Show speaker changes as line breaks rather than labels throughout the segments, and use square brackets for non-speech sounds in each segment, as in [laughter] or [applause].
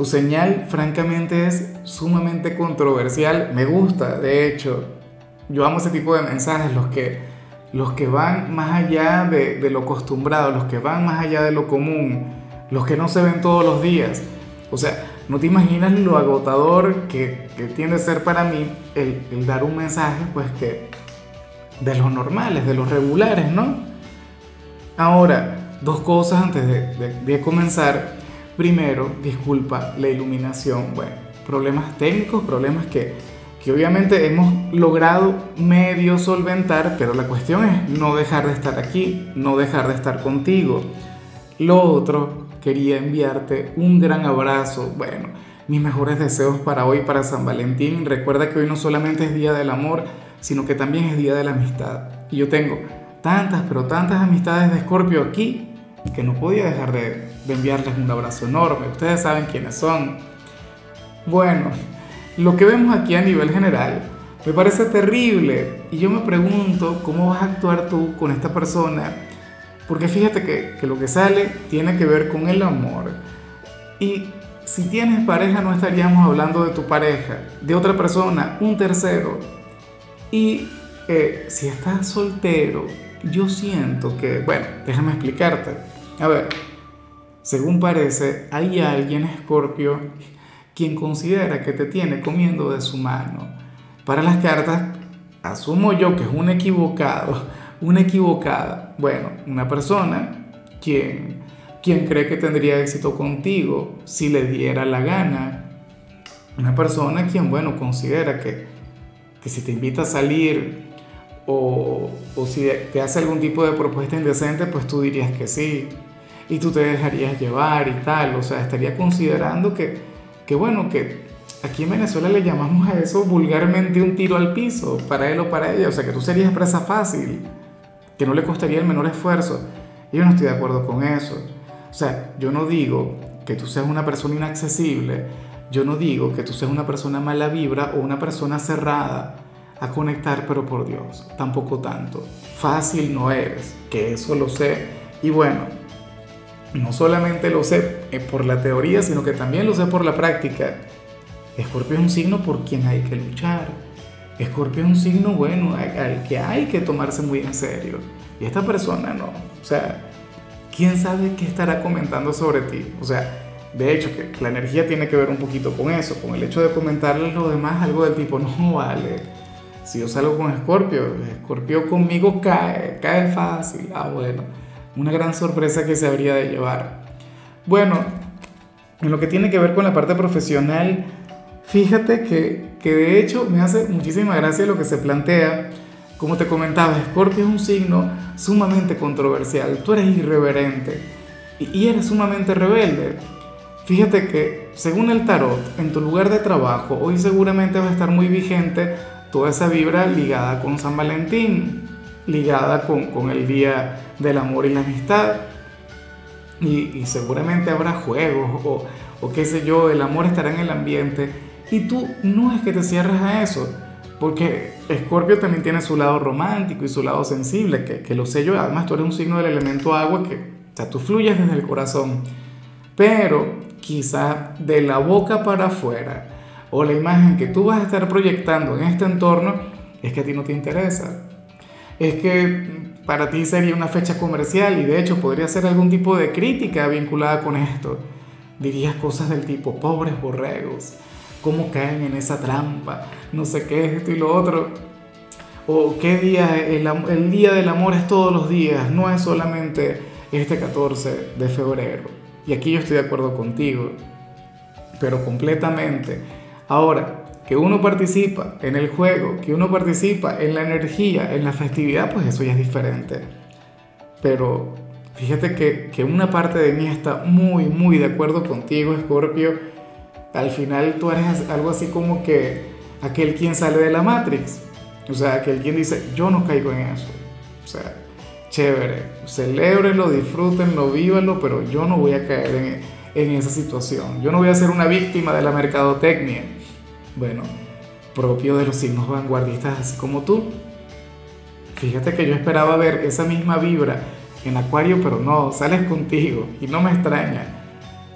Tu señal, francamente, es sumamente controversial. Me gusta, de hecho. Yo amo ese tipo de mensajes, los que, los que van más allá de, lo acostumbrado, los que van más allá de lo común, los que no se ven todos los días. O sea, no te imaginas lo agotador que, que ser para mí el, dar un mensaje, pues que de los normales, de los regulares, ¿no? Ahora, dos cosas antes de comenzar. Primero, disculpa la iluminación. Bueno, problemas técnicos, problemas que, que obviamente hemos logrado medio solventar, pero la cuestión es no dejar de estar aquí, no dejar de estar contigo. Lo otro, quería enviarte un gran abrazo. Bueno, mis mejores deseos para hoy, para San Valentín. Recuerda que hoy no solamente es Día del Amor, sino que también es Día de la Amistad. Y yo tengo tantas, pero tantas amistades de Escorpio aquí que no podía dejar de, de, enviarles un abrazo enorme. Ustedes saben quiénes son. Bueno, lo que vemos aquí a nivel general me parece terrible y yo me pregunto cómo vas a actuar tú con esta persona, porque fíjate que, que lo que sale tiene que ver con el amor. Y si tienes pareja no estaríamos hablando de tu pareja, de otra persona, un tercero. Y eh, si estás soltero, yo siento que, bueno, déjame explicarte. A ver, según parece, hay alguien, Escorpio, quien considera que te tiene comiendo de su mano. Para las cartas, asumo yo que es un equivocado, una equivocada. Bueno, una persona quien, quien cree que tendría éxito contigo si le diera la gana. Una persona quien, bueno, considera que, que si te invita a salir o, o si te hace algún tipo de propuesta indecente, pues tú dirías que sí y tú te dejarías llevar y tal, o sea, estaría considerando que, que, bueno, que aquí en Venezuela le llamamos a eso vulgarmente un tiro al piso, para él o para ella, o sea, que tú serías presa fácil, que no le costaría el menor esfuerzo. Yo no estoy de acuerdo con eso. O sea, yo no digo que tú seas una persona inaccesible, yo no digo que tú seas una persona mala vibra o una persona cerrada a conectar, pero por Dios, tampoco tanto. Fácil no eres, que eso lo sé. Y bueno, no solamente lo sé eh, por la teoría, sino que también lo sé por la práctica. Escorpio es un signo por quien hay que luchar. Escorpio es un signo, bueno, al que hay que tomarse muy en serio. Y esta persona no. O sea, ¿quién sabe qué estará comentando sobre ti? O sea, de hecho, que la energía tiene que ver un poquito con eso, con el hecho de comentarle a los demás algo del tipo, [laughs] no vale. Si yo salgo con Escorpio, Escorpio conmigo cae, cae fácil. Ah, bueno una gran sorpresa que se habría de llevar. Bueno, en lo que tiene que ver con la parte profesional, fíjate que, que de hecho me hace muchísima gracia lo que se plantea. Como te comentaba, Scorpio es un signo sumamente controversial. Tú eres irreverente y eres sumamente rebelde. Fíjate que, según el tarot, en tu lugar de trabajo, hoy seguramente va a estar muy vigente toda esa vibra ligada con San Valentín ligada con, con, el Día del Amor y la Amistad. Y, seguramente habrá juegos o, o, qué sé yo, el amor estará en el ambiente. Y tú no es que te cierres a eso, porque Escorpio también tiene su lado romántico y su lado sensible, que, que lo sé yo. Además, tú eres un signo del elemento agua, que o sea, tú fluyes desde el corazón. Pero quizá de la boca para afuera, o la imagen que tú vas a estar proyectando en este entorno, es que a ti no te interesa es que para ti sería una fecha comercial y de hecho podría ser algún tipo de crítica vinculada con esto. Dirías cosas del tipo, pobres borregos, ¿cómo caen en esa trampa? No sé qué, esto y lo otro. O qué día, el, el día del amor es todos los días, no es solamente este 14 de febrero. Y aquí yo estoy de acuerdo contigo, pero completamente. Ahora, que uno participa en el juego, que uno participa en la energía, en la festividad, pues eso ya es diferente. Pero fíjate que, que una parte de mí está muy, muy de acuerdo contigo, Scorpio. Al final tú eres algo así como que aquel quien sale de la Matrix. O sea, aquel quien dice, yo no caigo en eso. O sea, chévere, celebrenlo, disfrútenlo, vívanlo, pero yo no voy a caer en, en esa situación. Yo no voy a ser una víctima de la mercadotecnia. Bueno, propio de los signos vanguardistas así como tú. Fíjate que yo esperaba ver esa misma vibra en Acuario, pero no, sales contigo y no me extraña.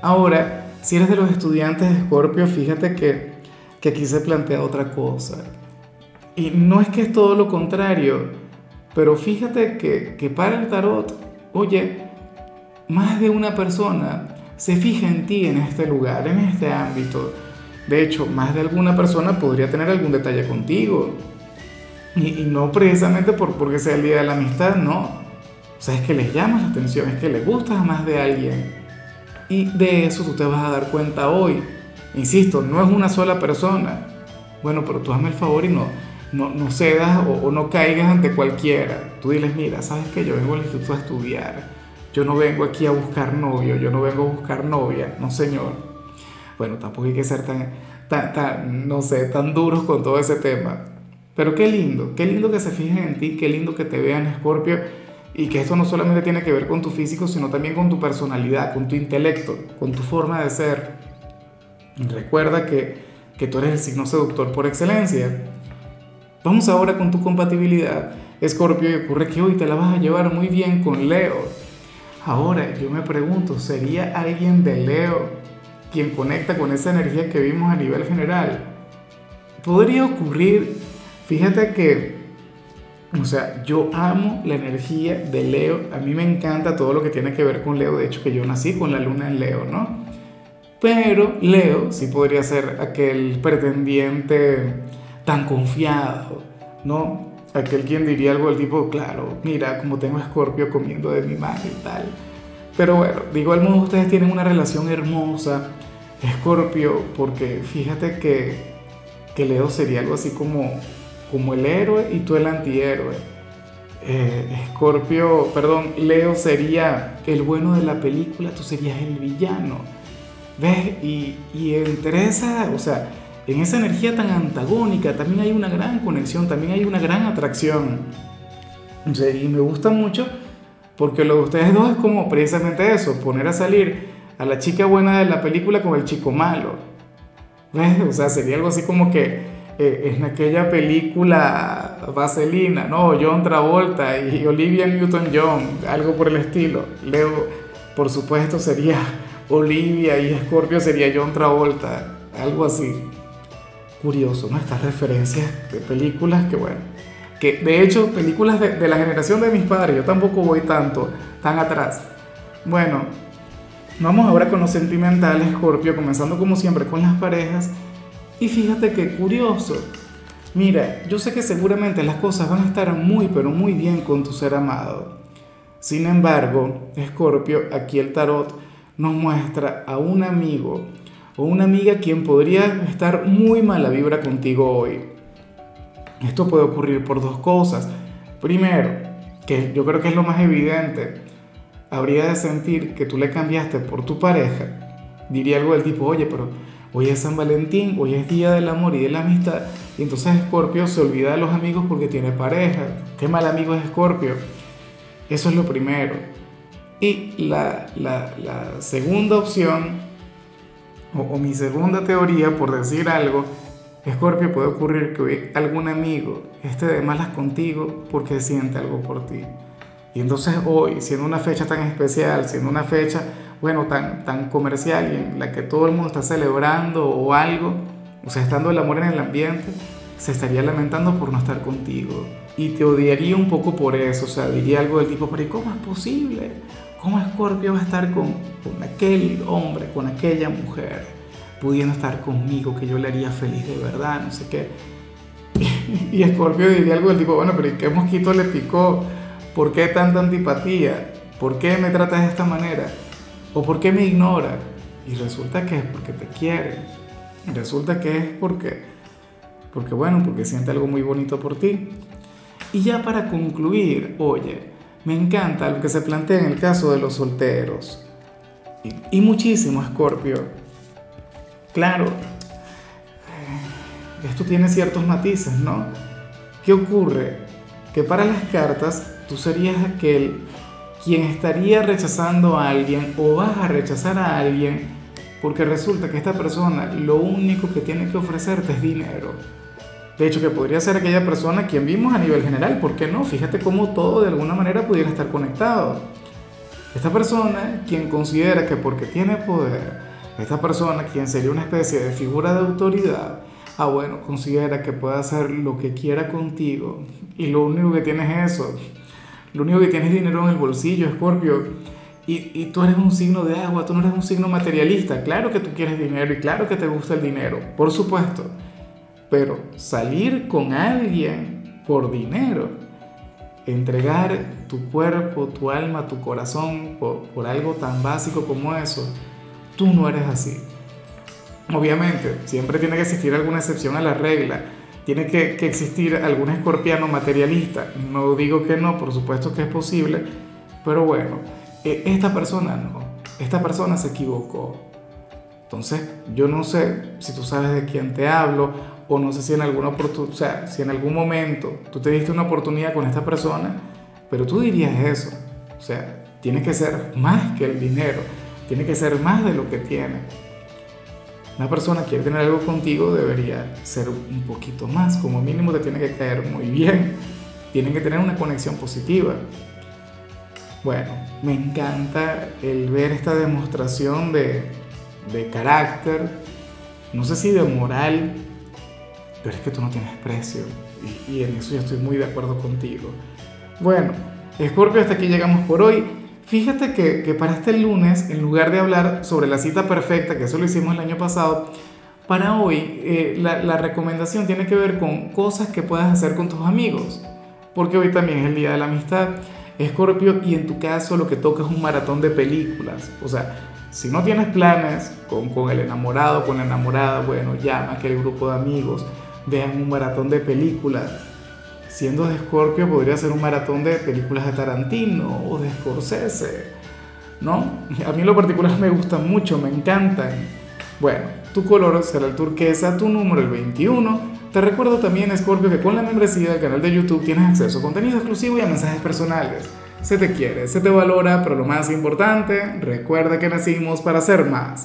Ahora, si eres de los estudiantes de Escorpio, fíjate que, que aquí se plantea otra cosa. Y no es que es todo lo contrario, pero fíjate que, que para el tarot, oye, más de una persona se fija en ti en este lugar, en este ámbito. De hecho, más de alguna persona podría tener algún detalle contigo. Y, no precisamente por, porque sea el día de la amistad, no. O sea, es que les llamas la atención, es que les gustas más de alguien. Y de eso tú te vas a dar cuenta hoy. Insisto, no es una sola persona. Bueno, pero tú hazme el favor y no, no, no cedas o, no caigas ante cualquiera. Tú diles, mira, sabes que yo vengo al instituto a estudiar. Yo no vengo aquí a buscar novio, yo no vengo a buscar novia. No, señor. Bueno, tampoco hay que ser tan, tan, tan no sé, tan duros con todo ese tema. Pero qué lindo, qué lindo que se fijen en ti, qué lindo que te vean, Scorpio y que esto no solamente tiene que ver con tu físico, sino también con tu personalidad, con tu intelecto, con tu forma de ser. Recuerda que, que tú eres el signo seductor por excelencia. Vamos ahora con tu compatibilidad, Escorpio, y ocurre que hoy te la vas a llevar muy bien con Leo. Ahora yo me pregunto, ¿sería alguien de Leo quien conecta con esa energía que vimos a nivel general? Podría ocurrir, fíjate que o sea, yo amo la energía de Leo. A mí me encanta todo lo que tiene que ver con Leo. De hecho, que yo nací con la luna en Leo, ¿no? Pero Leo sí podría ser aquel pretendiente tan confiado, ¿no? Aquel quien diría algo del tipo, claro, mira, como tengo Escorpio comiendo de mi madre y tal. Pero bueno, de igual modo ustedes tienen una relación hermosa, Escorpio, porque fíjate que, que Leo sería algo así como como el héroe y tú el antihéroe. Escorpio, eh, perdón, Leo sería el bueno de la película, tú serías el villano. ¿Ves? Y, y entre esa, o sea, en esa energía tan antagónica también hay una gran conexión, también hay una gran atracción. y me gusta mucho porque lo de ustedes dos es como precisamente eso, poner a salir a la chica buena de la película con el chico malo. ¿Ves? O sea, sería algo así como que eh, en aquella película Vaselina, ¿no? John Travolta y Olivia Newton-John, algo por el estilo. Leo, por supuesto, sería Olivia y Scorpio sería John Travolta, algo así. Curioso, ¿no? Estas referencias de películas que, bueno, que de hecho, películas de, la generación de mis padres, yo tampoco voy tanto, tan atrás. Bueno, vamos ahora con los sentimentales, Scorpio, comenzando como siempre con las parejas y fíjate qué curioso. Mira, yo sé que seguramente las cosas van a estar muy, pero muy bien con tu ser amado. Sin embargo, Escorpio, aquí el tarot nos muestra a un amigo o una amiga quien podría estar muy mala vibra contigo hoy. Esto puede ocurrir por dos cosas. Primero, que yo creo que es lo más evidente, habría de sentir que tú le cambiaste por tu pareja. Diría algo del tipo, oye, pero Hoy es San Valentín, hoy es Día del Amor y de la Amistad. Y entonces Escorpio se olvida de los amigos porque tiene pareja. Qué mal amigo es Escorpio. Eso es lo primero. Y la, segunda opción, o, mi segunda teoría, por decir algo, Escorpio puede ocurrir que hoy algún amigo esté de malas contigo porque siente algo por ti. Y entonces hoy, siendo una fecha tan especial, siendo una fecha bueno, tan, tan comercial y en la que todo el mundo está celebrando o algo, o sea, estando el amor en el ambiente, se estaría lamentando por no estar contigo. Y te odiaría un poco por eso, o sea, diría algo del tipo, pero ¿y cómo es posible? ¿Cómo Scorpio va a estar con, con aquel hombre, con aquella mujer, pudiendo estar conmigo, que yo le haría feliz de verdad, no sé qué? [laughs] Y Scorpio diría algo del tipo, bueno, pero ¿y qué mosquito le picó? ¿Por qué tanta antipatía? ¿Por qué me tratas de esta manera? ¿O por qué me ignora? Y resulta que es porque te quiere. Resulta que es porque, porque bueno, porque siente algo muy bonito por ti. Y ya para concluir, oye, me encanta lo que se plantea en el caso de los solteros. Y, y muchísimo, Scorpio. Claro, esto tiene ciertos matices, ¿no? ¿Qué ocurre? Que para las cartas tú serías aquel quien estaría rechazando a alguien o vas a rechazar a alguien porque resulta que esta persona lo único que tiene que ofrecerte es dinero. De hecho, que podría ser aquella persona quien vimos a nivel general, ¿por qué no? Fíjate cómo todo de alguna manera pudiera estar conectado. Esta persona quien considera que porque tiene poder, esta persona quien sería una especie de figura de autoridad, ah bueno, considera que puede hacer lo que quiera contigo y lo único que tienes es eso, lo único que tienes es dinero en el bolsillo, Scorpio. Y, y, tú eres un signo de agua, tú no eres un signo materialista. Claro que tú quieres dinero y claro que te gusta el dinero, por supuesto. Pero salir con alguien por dinero, entregar tu cuerpo, tu alma, tu corazón por, por algo tan básico como eso, tú no eres así. Obviamente, siempre tiene que existir alguna excepción a la regla. Tiene que, existir algún escorpiano materialista. No digo que no, por supuesto que es posible, pero bueno, e, esta persona no. Esta persona se equivocó. Entonces, yo no sé si tú sabes de quién te hablo o no sé si en alguna o sea, si en algún momento tú te diste una oportunidad con esta persona, pero tú dirías eso. O sea, tiene que ser más que el dinero, tiene que ser más de lo que tiene. Una persona quiere tener algo contigo, debería ser un poquito más, como mínimo te tiene que caer muy bien, tienen que tener una conexión positiva. Bueno, me encanta el ver esta demostración de, de carácter, no sé si de moral, pero es que tú no tienes precio y, y en eso yo estoy muy de acuerdo contigo. Bueno, Scorpio, hasta aquí llegamos por hoy. Fíjate que, para este lunes, en lugar de hablar sobre la cita perfecta, que eso lo hicimos el año pasado, para hoy eh, la, recomendación tiene que ver con cosas que puedas hacer con tus amigos, porque hoy también es el Día de la Amistad, Escorpio, y en tu caso lo que toca es un maratón de películas. O sea, si no tienes planes con, con el enamorado, con la enamorada, bueno, llama a aquel grupo de amigos, vean un maratón de películas siendo de Scorpio podría ser un maratón de películas de Tarantino o de Scorsese, ¿no? A mí en lo particular me gustan mucho, me encantan. Bueno, tu color será el turquesa, tu número el 21. Te recuerdo también, Scorpio, que con la membresía del canal de YouTube tienes acceso a contenido exclusivo y a mensajes personales. Se te quiere, se te valora, pero lo más importante, recuerda que nacimos para ser más.